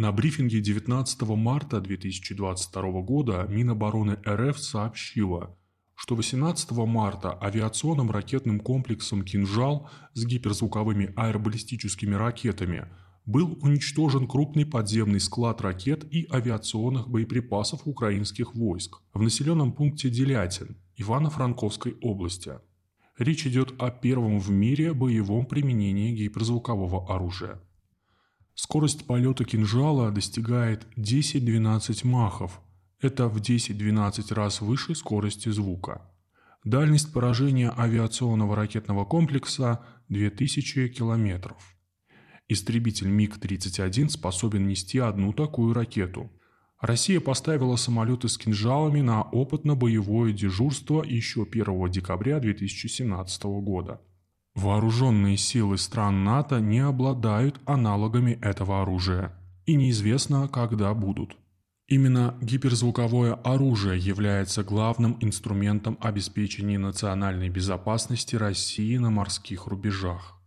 На брифинге 19 марта 2022 года Минобороны РФ сообщила, что 18 марта авиационным ракетным комплексом «Кинжал» с гиперзвуковыми аэробаллистическими ракетами был уничтожен крупный подземный склад ракет и авиационных боеприпасов украинских войск в населенном пункте Делятин Ивано-Франковской области. Речь идет о первом в мире боевом применении гиперзвукового оружия. Скорость полета кинжала достигает 10-12 махов. Это в 10-12 раз выше скорости звука. Дальность поражения авиационного ракетного комплекса – 2000 километров. Истребитель МиГ-31 способен нести одну такую ракету. Россия поставила самолеты с кинжалами на опытно-боевое дежурство еще 1 декабря 2017 года. Вооруженные силы стран НАТО не обладают аналогами этого оружия, и неизвестно, когда будут. Именно гиперзвуковое оружие является главным инструментом обеспечения национальной безопасности России на морских рубежах.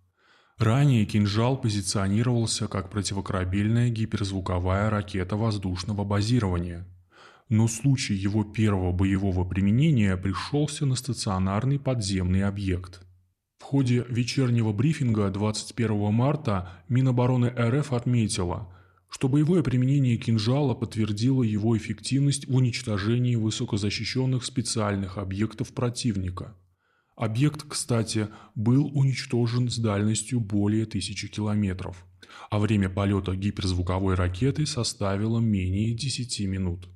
Ранее «Кинжал» позиционировался как противокорабельная гиперзвуковая ракета воздушного базирования. Но случай его первого боевого применения пришелся на стационарный подземный объект – в ходе вечернего брифинга 21 марта Минобороны РФ отметила, что боевое применение кинжала подтвердило его эффективность в уничтожении высокозащищенных специальных объектов противника. Объект, кстати, был уничтожен с дальностью более тысячи километров, а время полета гиперзвуковой ракеты составило менее 10 минут.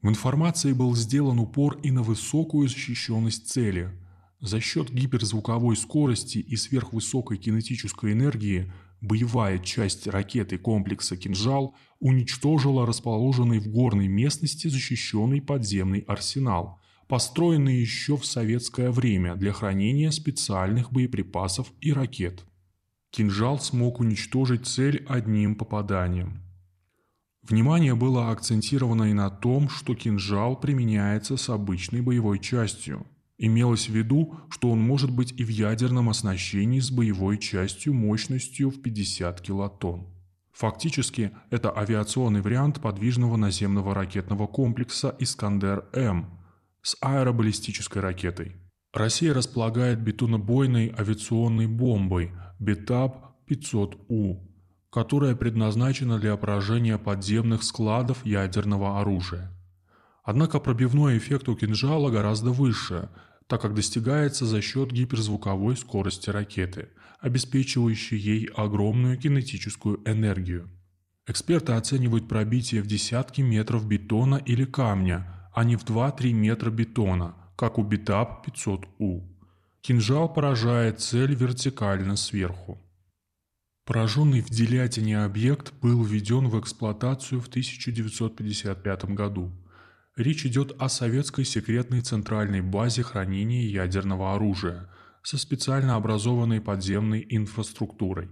В информации был сделан упор и на высокую защищенность цели – за счет гиперзвуковой скорости и сверхвысокой кинетической энергии боевая часть ракеты комплекса «Кинжал» уничтожила расположенный в горной местности защищенный подземный арсенал, построенный еще в советское время для хранения специальных боеприпасов и ракет. «Кинжал» смог уничтожить цель одним попаданием. Внимание было акцентировано и на том, что кинжал применяется с обычной боевой частью. Имелось в виду, что он может быть и в ядерном оснащении с боевой частью мощностью в 50 килотонн. Фактически, это авиационный вариант подвижного наземного ракетного комплекса «Искандер-М» с аэробаллистической ракетой. Россия располагает бетонобойной авиационной бомбой БЕТАБ-500У, которая предназначена для поражения подземных складов ядерного оружия. Однако пробивной эффект у кинжала гораздо выше – так как достигается за счет гиперзвуковой скорости ракеты, обеспечивающей ей огромную кинетическую энергию. Эксперты оценивают пробитие в десятки метров бетона или камня, а не в 2-3 метра бетона, как у Битап 500У. Кинжал поражает цель вертикально сверху. Пораженный в делятине объект был введен в эксплуатацию в 1955 году. Речь идет о советской секретной центральной базе хранения ядерного оружия со специально образованной подземной инфраструктурой.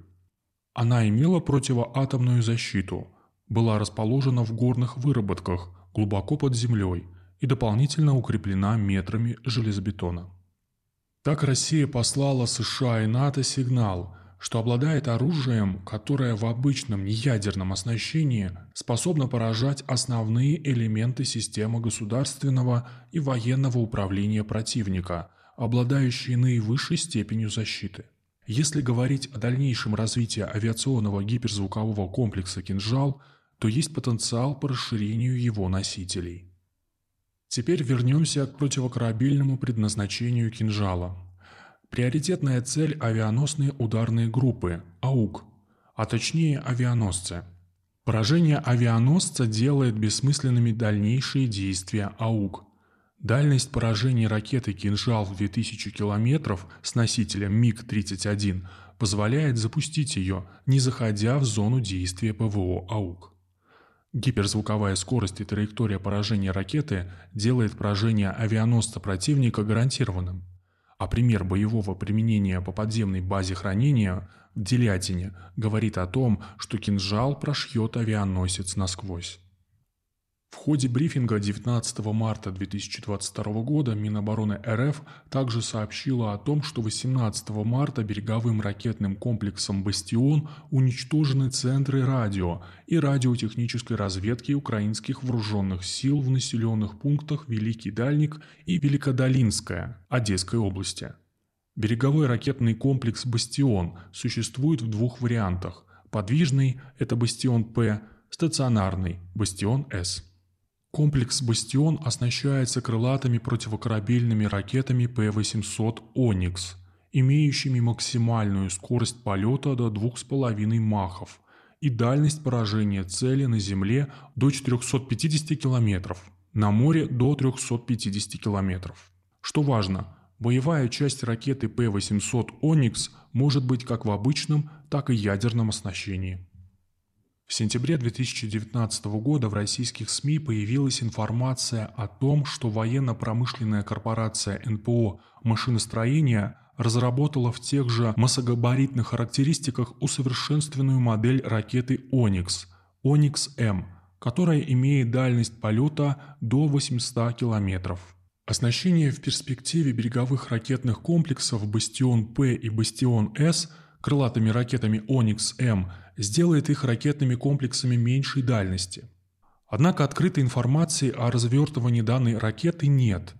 Она имела противоатомную защиту, была расположена в горных выработках глубоко под землей и дополнительно укреплена метрами железобетона. Так Россия послала США и НАТО сигнал – что обладает оружием, которое в обычном неядерном оснащении способно поражать основные элементы системы государственного и военного управления противника, обладающие наивысшей степенью защиты. Если говорить о дальнейшем развитии авиационного гиперзвукового комплекса «Кинжал», то есть потенциал по расширению его носителей. Теперь вернемся к противокорабельному предназначению «Кинжала». Приоритетная цель – авианосные ударные группы, АУК, а точнее авианосцы. Поражение авианосца делает бессмысленными дальнейшие действия АУК. Дальность поражения ракеты «Кинжал» в 2000 км с носителем МиГ-31 позволяет запустить ее, не заходя в зону действия ПВО АУК. Гиперзвуковая скорость и траектория поражения ракеты делает поражение авианосца противника гарантированным а пример боевого применения по подземной базе хранения в Делятине говорит о том, что кинжал прошьет авианосец насквозь. В ходе брифинга 19 марта 2022 года Минобороны РФ также сообщила о том, что 18 марта береговым ракетным комплексом «Бастион» уничтожены центры радио и радиотехнической разведки украинских вооруженных сил в населенных пунктах Великий Дальник и Великодолинская Одесской области. Береговой ракетный комплекс «Бастион» существует в двух вариантах. Подвижный – это «Бастион П», стационарный – «Бастион С». Комплекс «Бастион» оснащается крылатыми противокорабельными ракетами П-800 «Оникс», имеющими максимальную скорость полета до 2,5 махов и дальность поражения цели на Земле до 450 км, на море до 350 км. Что важно, боевая часть ракеты П-800 «Оникс» может быть как в обычном, так и ядерном оснащении. В сентябре 2019 года в российских СМИ появилась информация о том, что военно-промышленная корпорация НПО «Машиностроение» разработала в тех же массогабаритных характеристиках усовершенствованную модель ракеты «Оникс» – «Оникс-М», которая имеет дальность полета до 800 километров. Оснащение в перспективе береговых ракетных комплексов «Бастион-П» и «Бастион-С» крылатыми ракетами «Оникс-М» сделает их ракетными комплексами меньшей дальности. Однако открытой информации о развертывании данной ракеты нет.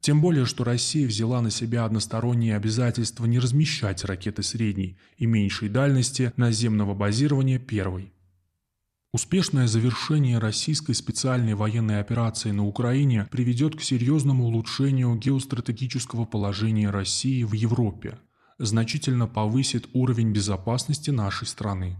Тем более, что Россия взяла на себя односторонние обязательства не размещать ракеты средней и меньшей дальности наземного базирования первой. Успешное завершение российской специальной военной операции на Украине приведет к серьезному улучшению геостратегического положения России в Европе, значительно повысит уровень безопасности нашей страны.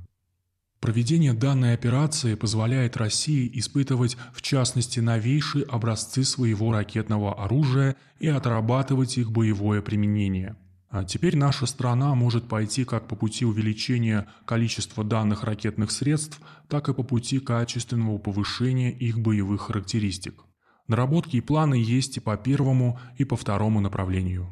Проведение данной операции позволяет России испытывать в частности новейшие образцы своего ракетного оружия и отрабатывать их боевое применение. А теперь наша страна может пойти как по пути увеличения количества данных ракетных средств, так и по пути качественного повышения их боевых характеристик. Наработки и планы есть и по первому, и по второму направлению.